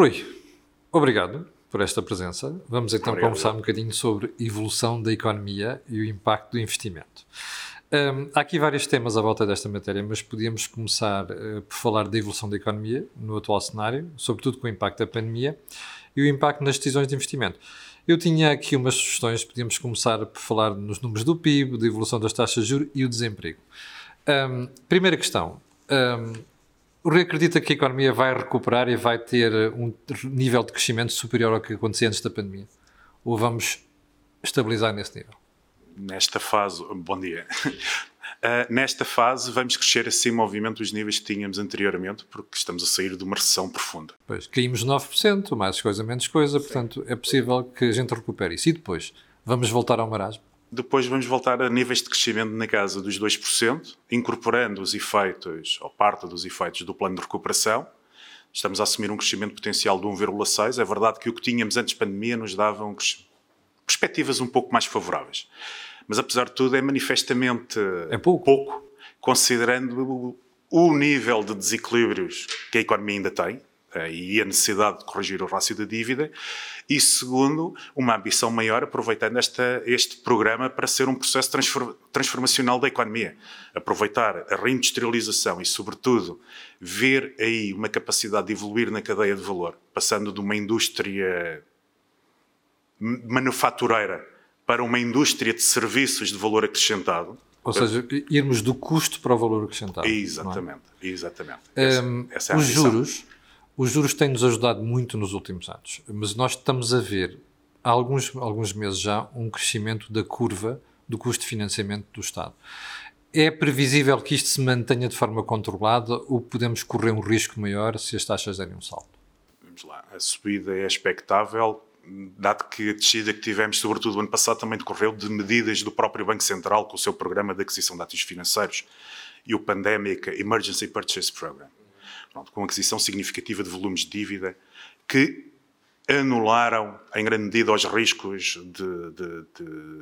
Rui, obrigado por esta presença. Vamos então Obrigado. conversar um bocadinho sobre evolução da economia e o impacto do investimento. Hum, há aqui vários temas à volta desta matéria, mas podíamos começar eh, por falar da evolução da economia no atual cenário, sobretudo com o impacto da pandemia e o impacto nas decisões de investimento. Eu tinha aqui umas sugestões, podíamos começar por falar nos números do PIB, da evolução das taxas de juros e o desemprego. Hum, primeira questão. Hum, o Rui acredita que a economia vai recuperar e vai ter um nível de crescimento superior ao que acontecia antes da pandemia? Ou vamos estabilizar nesse nível? Nesta fase, bom dia. Uh, nesta fase, vamos crescer acima, obviamente, dos níveis que tínhamos anteriormente, porque estamos a sair de uma recessão profunda. Pois, caímos 9%, mais coisa, menos coisa, portanto, é possível que a gente recupere isso. E depois, vamos voltar ao marasmo? Depois vamos voltar a níveis de crescimento na casa dos 2%, incorporando os efeitos, ou parte dos efeitos do plano de recuperação. Estamos a assumir um crescimento potencial de 1,6%. É verdade que o que tínhamos antes da pandemia nos dava um perspectivas um pouco mais favoráveis mas apesar de tudo é manifestamente é pouco, pouco considerando o nível de desequilíbrios que a economia ainda tem e a necessidade de corrigir o rácio da dívida, e segundo, uma ambição maior aproveitando esta, este programa para ser um processo transformacional da economia. Aproveitar a reindustrialização e, sobretudo, ver aí uma capacidade de evoluir na cadeia de valor, passando de uma indústria manufatureira para uma indústria de serviços de valor acrescentado. Ou seja, irmos do custo para o valor acrescentado. Exatamente, é? exatamente. Um, essa, essa é os juros, os juros têm-nos ajudado muito nos últimos anos, mas nós estamos a ver há alguns, alguns meses já um crescimento da curva do custo de financiamento do Estado. É previsível que isto se mantenha de forma controlada ou podemos correr um risco maior se as taxas derem um salto? Vamos lá, a subida é expectável, dado que a descida que tivemos, sobretudo o ano passado, também decorreu de medidas do próprio Banco Central com o seu programa de aquisição de ativos financeiros e o Pandemic Emergency Purchase Program, Pronto, com aquisição significativa de volumes de dívida que anularam em grande medida os riscos de, de,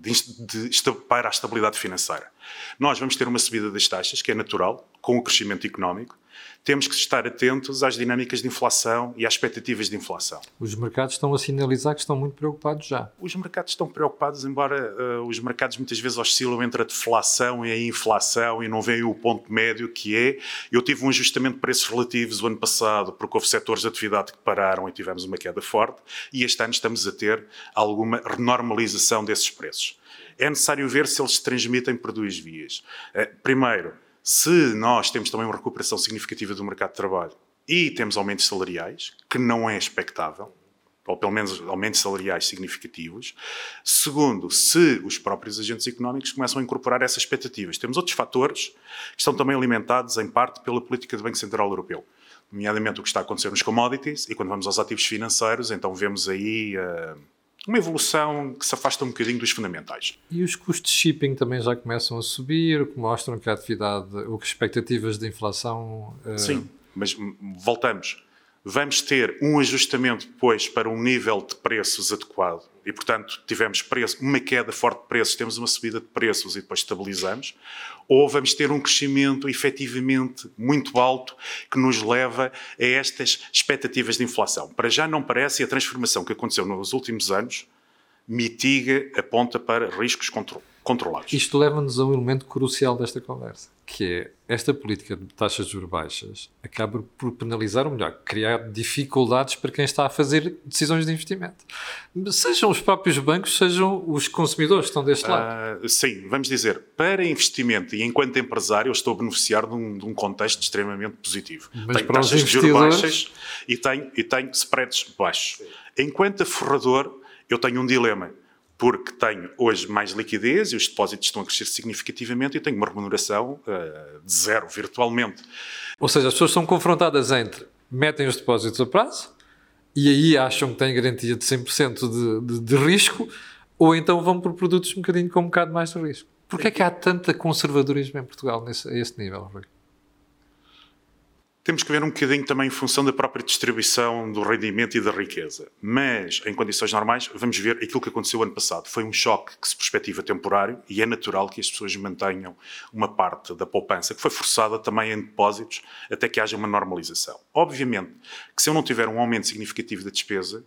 de, para a estabilidade financeira. Nós vamos ter uma subida das taxas, que é natural, com o crescimento económico, temos que estar atentos às dinâmicas de inflação e às expectativas de inflação. Os mercados estão a sinalizar que estão muito preocupados já. Os mercados estão preocupados, embora uh, os mercados muitas vezes oscilam entre a deflação e a inflação e não veem o ponto médio que é. Eu tive um ajustamento de preços relativos o ano passado, porque houve setores de atividade que pararam e tivemos uma queda forte, e este ano estamos a ter alguma renormalização desses preços. É necessário ver se eles se transmitem por duas vias. Uh, primeiro, se nós temos também uma recuperação significativa do mercado de trabalho e temos aumentos salariais, que não é expectável, ou pelo menos aumentos salariais significativos. Segundo, se os próprios agentes económicos começam a incorporar essas expectativas. Temos outros fatores que estão também alimentados, em parte, pela política do Banco Central Europeu. Nomeadamente o que está a acontecer nos commodities, e quando vamos aos ativos financeiros, então vemos aí. Uh, uma evolução que se afasta um bocadinho dos fundamentais. E os custos de shipping também já começam a subir, o que mostram que a atividade, o que expectativas de inflação. Uh... Sim, mas voltamos. Vamos ter um ajustamento depois para um nível de preços adequado. E, portanto, tivemos preço, uma queda forte de preços, temos uma subida de preços e depois estabilizamos, ou vamos ter um crescimento efetivamente muito alto que nos leva a estas expectativas de inflação. Para já não parece, e a transformação que aconteceu nos últimos anos mitiga, aponta para riscos controlados. Isto leva-nos a um elemento crucial desta conversa que é esta política de taxas de juros baixas acaba por penalizar, ou melhor, criar dificuldades para quem está a fazer decisões de investimento. Sejam os próprios bancos, sejam os consumidores que estão deste lado. Uh, sim, vamos dizer, para investimento e enquanto empresário, eu estou a beneficiar de um, de um contexto extremamente positivo. Mas tenho para taxas os de juros baixas e tenho, e tenho spreads baixos. Enquanto aforrador, eu tenho um dilema porque tenho hoje mais liquidez e os depósitos estão a crescer significativamente e tenho uma remuneração uh, de zero, virtualmente. Ou seja, as pessoas são confrontadas entre metem os depósitos a prazo e aí acham que têm garantia de 100% de, de, de risco ou então vão por produtos um bocadinho com um bocado mais de risco. Porquê é que há tanta conservadorismo em Portugal nesse, a esse nível, Rui? Temos que ver um bocadinho também em função da própria distribuição do rendimento e da riqueza. Mas, em condições normais, vamos ver aquilo que aconteceu ano passado. Foi um choque que se perspectiva temporário e é natural que as pessoas mantenham uma parte da poupança, que foi forçada também em depósitos, até que haja uma normalização. Obviamente que se eu não tiver um aumento significativo da despesa,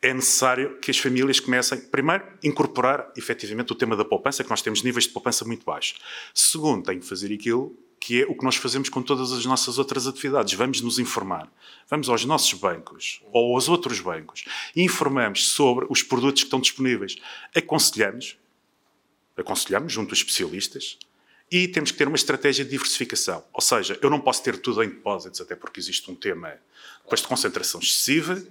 é necessário que as famílias comecem, primeiro, incorporar efetivamente o tema da poupança, que nós temos níveis de poupança muito baixos. Segundo, tem que fazer aquilo que é o que nós fazemos com todas as nossas outras atividades. Vamos nos informar. Vamos aos nossos bancos ou aos outros bancos e informamos sobre os produtos que estão disponíveis. Aconselhamos, aconselhamos junto a especialistas e temos que ter uma estratégia de diversificação. Ou seja, eu não posso ter tudo em depósitos, até porque existe um tema depois de concentração excessiva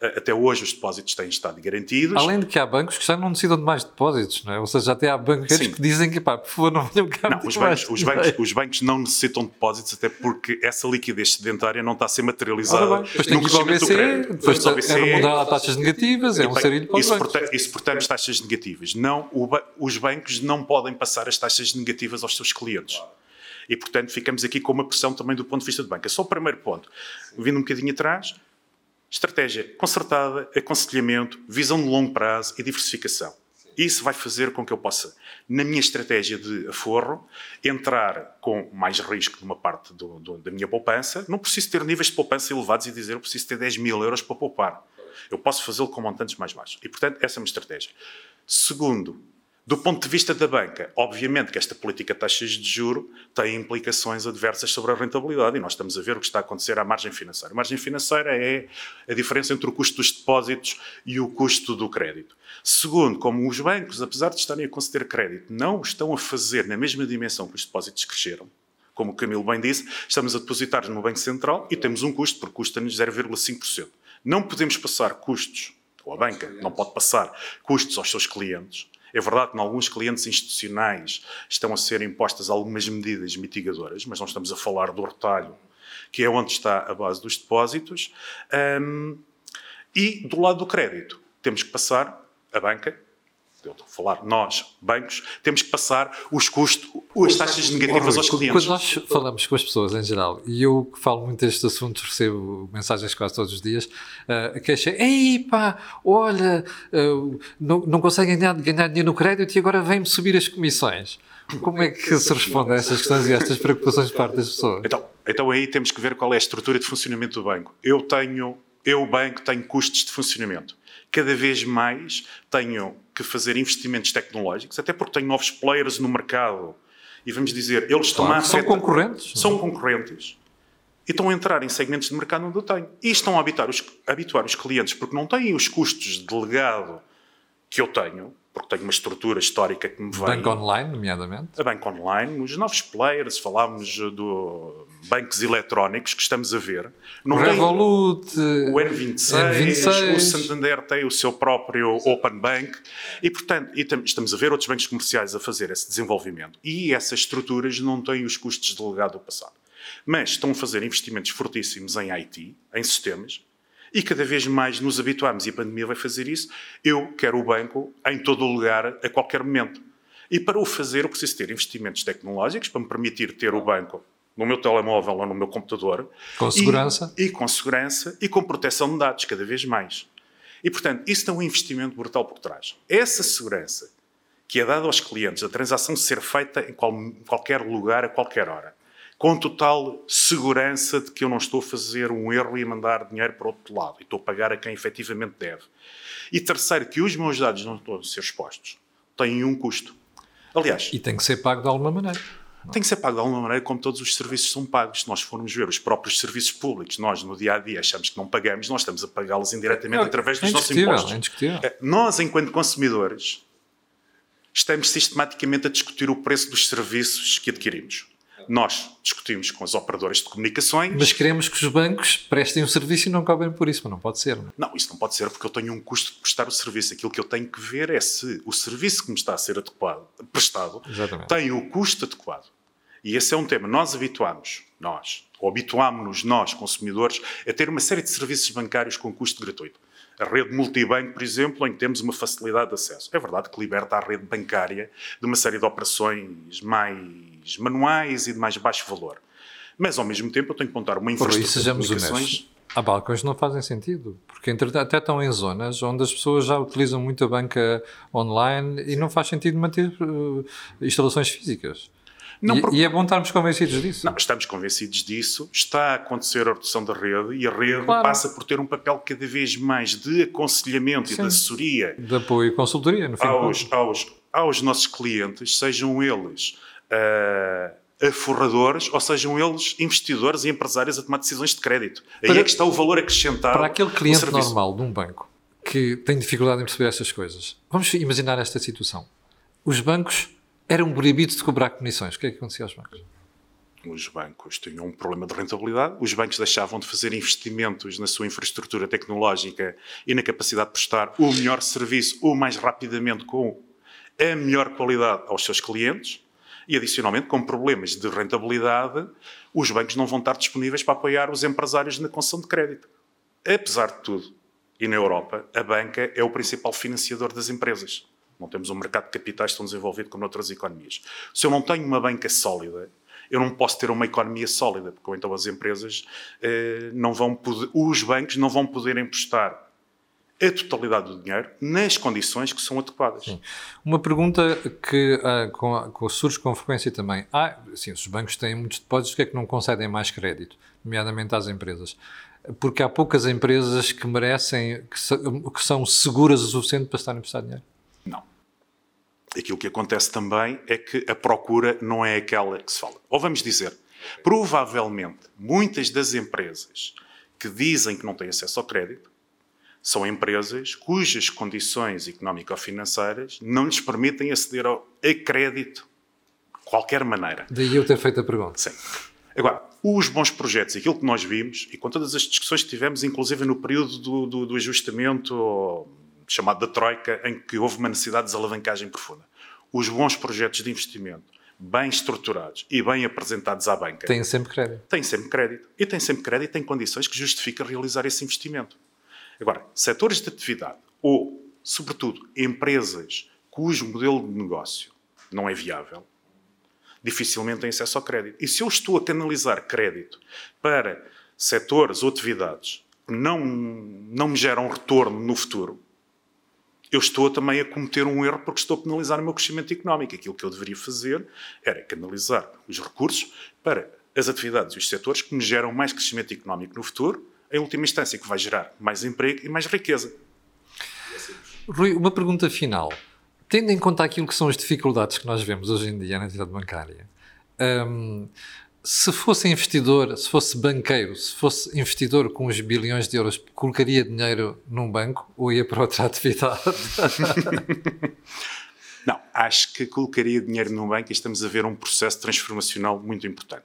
até hoje os depósitos têm estado garantidos. Além de que há bancos que já não necessitam de mais depósitos, não é? Ou seja, até há bancos que dizem que, pá, por favor, não venham cá não, os bancos, os, bancos, os bancos não necessitam de depósitos, até porque essa liquidez sedentária não está a ser materializada depois tem que ir ao BCE, depois é remunerar a taxas negativas, é um sarilho para os bancos. Isso, portanto, taxas negativas. Não, o, os bancos não podem passar as taxas negativas aos seus clientes. E, portanto, ficamos aqui com uma pressão também do ponto de vista de banca. Só o primeiro ponto. Vindo um bocadinho atrás, Estratégia concertada, aconselhamento, visão de longo prazo e diversificação. Isso vai fazer com que eu possa, na minha estratégia de aforro, entrar com mais risco de uma parte do, do, da minha poupança. Não preciso ter níveis de poupança elevados e dizer eu preciso ter 10 mil euros para poupar. Eu posso fazê-lo com montantes mais baixos. E, portanto, essa é uma estratégia. Segundo, do ponto de vista da banca, obviamente que esta política de taxas de juro tem implicações adversas sobre a rentabilidade e nós estamos a ver o que está a acontecer à margem financeira. A margem financeira é a diferença entre o custo dos depósitos e o custo do crédito. Segundo, como os bancos, apesar de estarem a conceder crédito, não estão a fazer na mesma dimensão que os depósitos cresceram, como o Camilo bem disse, estamos a depositar no Banco Central e temos um custo, porque custa-nos 0,5%. Não podemos passar custos, ou a banca não pode passar custos aos seus clientes é verdade que em alguns clientes institucionais estão a ser impostas algumas medidas mitigadoras, mas não estamos a falar do retalho, que é onde está a base dos depósitos. Um, e do lado do crédito, temos que passar a banca eu estou a falar, nós, bancos, temos que passar os custos, as taxas negativas aos clientes. Quando nós falamos com as pessoas em geral, e eu que falo muito destes assuntos, recebo mensagens quase todos os dias, uh, a queixa é, ei pá, olha, uh, não, não conseguem ganhar, ganhar dinheiro no crédito e agora vem-me subir as comissões. Como é que se responde a estas questões e a estas preocupações de parte das pessoas? Então, então aí temos que ver qual é a estrutura de funcionamento do banco. Eu tenho, eu, banco, tenho custos de funcionamento cada vez mais tenho que fazer investimentos tecnológicos, até porque tenho novos players no mercado. E vamos dizer, eles estão claro, a São concorrentes. São concorrentes. E estão a entrar em segmentos de mercado onde eu tenho. E estão a habituar os, habituar os clientes, porque não têm os custos de legado que eu tenho, porque tenho uma estrutura histórica que me vem. Banco online, nomeadamente. A banco online, os novos players, falámos do bancos eletrónicos que estamos a ver. Não o Revolut, o N26, N26, o Santander tem o seu próprio Open Bank e, portanto, e estamos a ver outros bancos comerciais a fazer esse desenvolvimento. E essas estruturas não têm os custos de legado do passado. Mas estão a fazer investimentos fortíssimos em IT, em sistemas, e cada vez mais nos habituamos, e a pandemia vai fazer isso. Eu quero o banco em todo o lugar, a qualquer momento. E para o fazer, eu preciso ter investimentos tecnológicos para me permitir ter o banco no meu telemóvel ou no meu computador. Com segurança. E, e com segurança e com proteção de dados, cada vez mais. E, portanto, isso tem um investimento brutal por trás. Essa segurança que é dada aos clientes, a transação ser feita em, qual, em qualquer lugar, a qualquer hora com total segurança de que eu não estou a fazer um erro e a mandar dinheiro para o outro lado e estou a pagar a quem efetivamente deve. E terceiro, que os meus dados não estão a ser expostos, têm um custo. Aliás. E tem que ser pago de alguma maneira. Tem que ser pago de alguma maneira, como todos os serviços são pagos. Se nós formos ver os próprios serviços públicos, nós no dia a dia achamos que não pagamos, nós estamos a pagá-los indiretamente é, através dos é nossos impostos. É indiscutível. Eh, nós, enquanto consumidores, estamos sistematicamente a discutir o preço dos serviços que adquirimos. Nós discutimos com as operadoras de comunicações. Mas queremos que os bancos prestem o um serviço e não cobrem por isso, mas não pode ser. Não, é? não, isso não pode ser porque eu tenho um custo de prestar o serviço. Aquilo que eu tenho que ver é se o serviço que me está a ser adequado, prestado Exatamente. tem o custo adequado. E esse é um tema. Nós habituamos, nós, ou habituámos-nos, nós, consumidores, a ter uma série de serviços bancários com custo gratuito a rede multibanco, por exemplo, em que temos uma facilidade de acesso. É verdade que liberta a rede bancária de uma série de operações mais manuais e de mais baixo valor. Mas, ao mesmo tempo, eu tenho que montar uma Por infraestrutura isso, sejamos de comunicações... Há balcões que não fazem sentido, porque até estão em zonas onde as pessoas já utilizam muito a banca online e não faz sentido manter uh, instalações físicas. Não, e, e é bom estarmos convencidos disso. Não, estamos convencidos disso. Está a acontecer a redução da rede e a rede Claro. passa por ter um papel cada vez mais de aconselhamento e Sim. de assessoria De apoio e consultoria, no fim aos, aos, aos nossos clientes, sejam eles ah, aforradores ou sejam eles investidores e empresários a tomar decisões de crédito. Aí Para- é que está o valor acrescentado. Para aquele cliente normal de um banco que tem dificuldade em perceber estas coisas, vamos imaginar esta situação. Os bancos eram proibidos de cobrar comissões. O que é que acontecia aos bancos? Os bancos tinham um problema de rentabilidade, os bancos deixavam de fazer investimentos na sua infraestrutura tecnológica e na capacidade de prestar o melhor serviço o mais rapidamente com a melhor qualidade aos seus clientes e, adicionalmente, com problemas de rentabilidade, os bancos não vão estar disponíveis para apoiar os empresários na concessão de crédito. Apesar de tudo, e na Europa, a banca é o principal financiador das empresas. Não temos um mercado de capitais tão desenvolvido como noutras economias. Se eu não tenho uma banca sólida, eu não posso ter uma economia sólida, porque então as empresas eh, não vão poder, os bancos não vão poder emprestar a totalidade do dinheiro nas condições que são adequadas. Uma pergunta que ah, com, com, surge com frequência também. Ah, sim, os bancos têm muitos depósitos, porque é que não concedem mais crédito, nomeadamente às empresas? Porque há poucas empresas que merecem, que, que são seguras o suficiente para estarem a prestar dinheiro. Aquilo que acontece também é que a procura não é aquela que se fala. Ou vamos dizer, provavelmente muitas das empresas que dizem que não têm acesso ao crédito são empresas cujas condições económico-financeiras não lhes permitem aceder ao, a crédito de qualquer maneira. Daí eu ter feito a pergunta. Sim. Agora, os bons projetos, aquilo que nós vimos, e com todas as discussões que tivemos, inclusive no período do, do, do ajustamento chamado da Troika, em que houve uma necessidade de desalavancagem profunda, os bons projetos de investimento, bem estruturados e bem apresentados à banca, Têm sempre crédito. têm sempre crédito. E têm sempre crédito em condições que justificam realizar esse investimento. Agora, setores de atividade ou, sobretudo, empresas cujo modelo de negócio não é viável, dificilmente têm acesso ao crédito. E se eu estou a canalizar crédito para setores ou atividades que não, não me geram retorno no futuro, eu estou também a cometer um erro porque estou a penalizar o meu crescimento económico. Aquilo que eu deveria fazer era canalizar os recursos para as atividades e os setores que me geram mais crescimento económico no futuro, em última instância, que vai gerar mais emprego e mais riqueza. Rui, uma pergunta final. Tendo em conta aquilo que são as dificuldades que nós vemos hoje em dia na entidade bancária, hum, se fosse investidor, se fosse banqueiro, se fosse investidor com os bilhões de euros, colocaria dinheiro num banco ou ia para outra atividade? Não, acho que colocaria dinheiro num banco e estamos a ver um processo transformacional muito importante.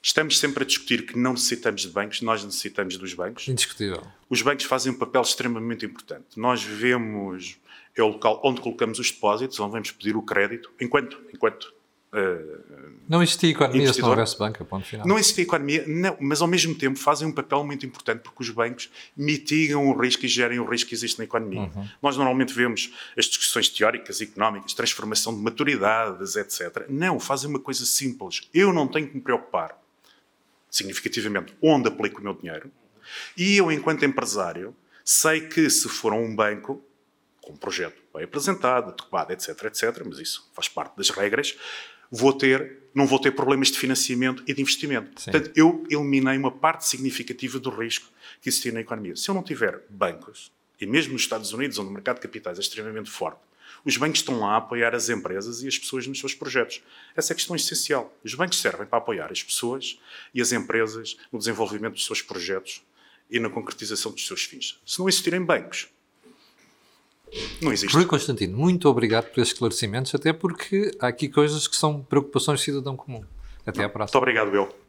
Estamos sempre a discutir que não necessitamos de bancos, nós necessitamos dos bancos. Indiscutível. Os bancos fazem um papel extremamente importante. Nós vivemos, é o local onde colocamos os depósitos, onde vamos pedir o crédito, enquanto, enquanto uh, Não existia economia se não houvesse banca, ponto final. não existe economia, não, mas ao mesmo tempo fazem um papel muito importante porque os bancos mitigam o risco e gerem o risco que existe na economia. Nós normalmente vemos as discussões teóricas, económicas, transformação de maturidades, etc. Não, fazem uma coisa simples. Eu não tenho que me preocupar significativamente onde aplico o meu dinheiro e eu, enquanto empresário, sei que se for a um banco com um projeto bem apresentado, adequado, etc, etc, mas isso faz parte das regras, vou ter, não vou ter problemas de financiamento e de investimento. Sim. Portanto, eu eliminei uma parte significativa do risco que existia na economia. Se eu não tiver bancos, e mesmo nos Estados Unidos, onde o mercado de capitais é extremamente forte, os bancos estão lá a apoiar as empresas e as pessoas nos seus projetos. Essa é a questão essencial. Os bancos servem para apoiar as pessoas e as empresas no desenvolvimento dos seus projetos e na concretização dos seus fins. Se não existirem bancos, não existe. Rui Constantino, muito obrigado por esses esclarecimentos, até porque há aqui coisas que são preocupações de cidadão comum. Até à próxima. Muito obrigado, eu.